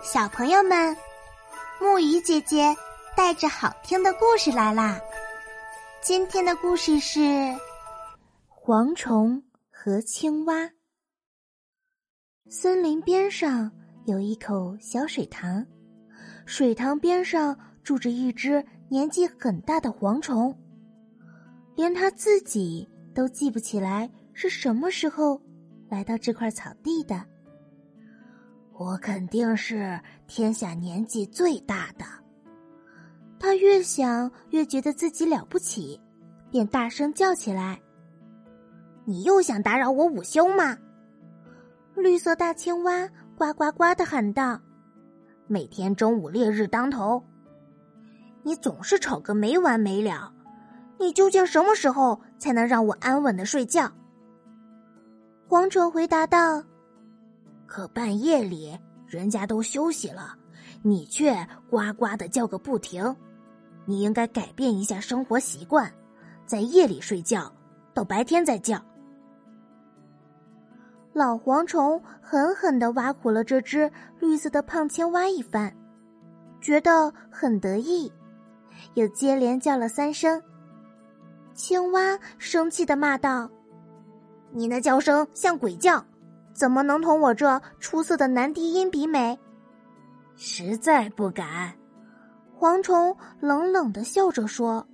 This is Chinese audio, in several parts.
小朋友们，木鱼姐姐带着好听的故事来啦！今天的故事是《蝗虫和青蛙》。森林边上有一口小水塘，水塘边上住着一只年纪很大的蝗虫，连他自己都记不起来是什么时候来到这块草地的。我肯定是天下年纪最大的。他越想越觉得自己了不起，便大声叫起来：“你又想打扰我午休吗？”绿色大青蛙呱呱呱的喊道：“每天中午烈日当头，你总是吵个没完没了。你究竟什么时候才能让我安稳的睡觉？”蝗虫回答道。可半夜里人家都休息了，你却呱呱的叫个不停。你应该改变一下生活习惯，在夜里睡觉，到白天再叫。老蝗虫狠狠的挖苦了这只绿色的胖青蛙一番，觉得很得意，又接连叫了三声。青蛙生气的骂道：“你那叫声像鬼叫！”怎么能同我这出色的男低音比美？实在不敢。蝗虫冷冷的笑着说：“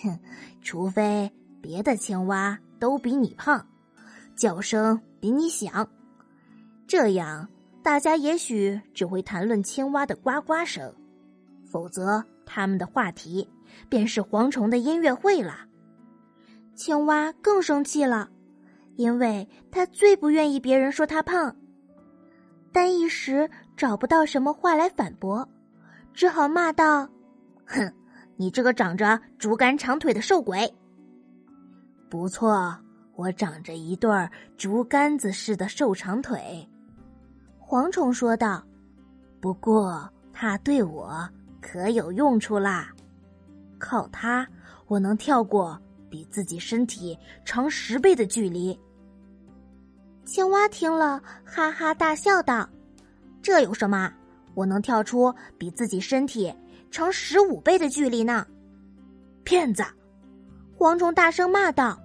哼，除非别的青蛙都比你胖，叫声比你响，这样大家也许只会谈论青蛙的呱呱声，否则他们的话题便是蝗虫的音乐会了。”青蛙更生气了。因为他最不愿意别人说他胖，但一时找不到什么话来反驳，只好骂道：“哼，你这个长着竹竿长腿的瘦鬼！”不错，我长着一对竹竿子似的瘦长腿。”蝗虫说道，“不过它对我可有用处啦，靠它我能跳过比自己身体长十倍的距离。”青蛙听了，哈哈大笑道：“这有什么？我能跳出比自己身体长十五倍的距离呢！”骗子！蝗虫大声骂道：“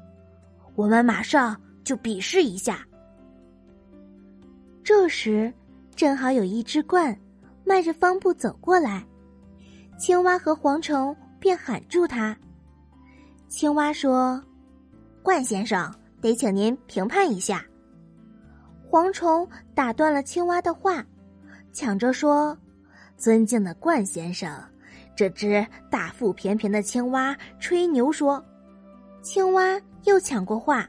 我们马上就比试一下。”这时，正好有一只鹳迈着方步走过来，青蛙和蝗虫便喊住他。青蛙说：“鹳先生，得请您评判一下。”蝗虫打断了青蛙的话，抢着说：“尊敬的冠先生，这只大腹便便的青蛙吹牛说。”青蛙又抢过话：“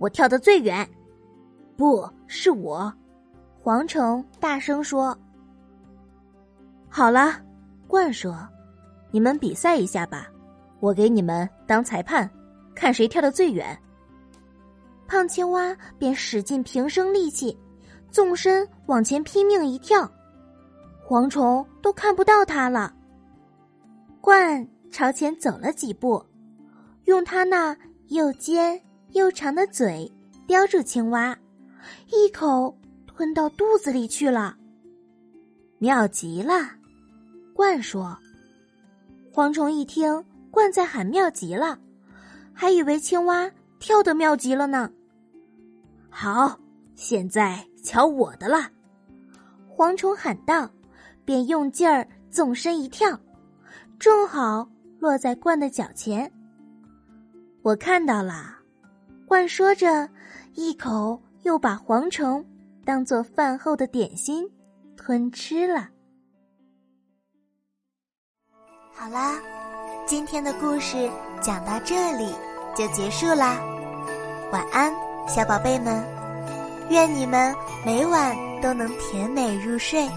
我跳得最远，不是我。”蝗虫大声说：“好了。”冠说：“你们比赛一下吧，我给你们当裁判，看谁跳得最远。”胖青蛙便使尽平生力气，纵身往前拼命一跳，蝗虫都看不到它了。鹳朝前走了几步，用它那又尖又长的嘴叼住青蛙，一口吞到肚子里去了。妙极了，鹳说。蝗虫一听鹳在喊妙极了，还以为青蛙跳得妙极了呢。好，现在瞧我的了！蝗虫喊道，便用劲儿纵身一跳，正好落在鹳的脚前。我看到了，鹳说着，一口又把蝗虫当做饭后的点心吞吃了。好啦，今天的故事讲到这里就结束啦，晚安。小宝贝们，愿你们每晚都能甜美入睡。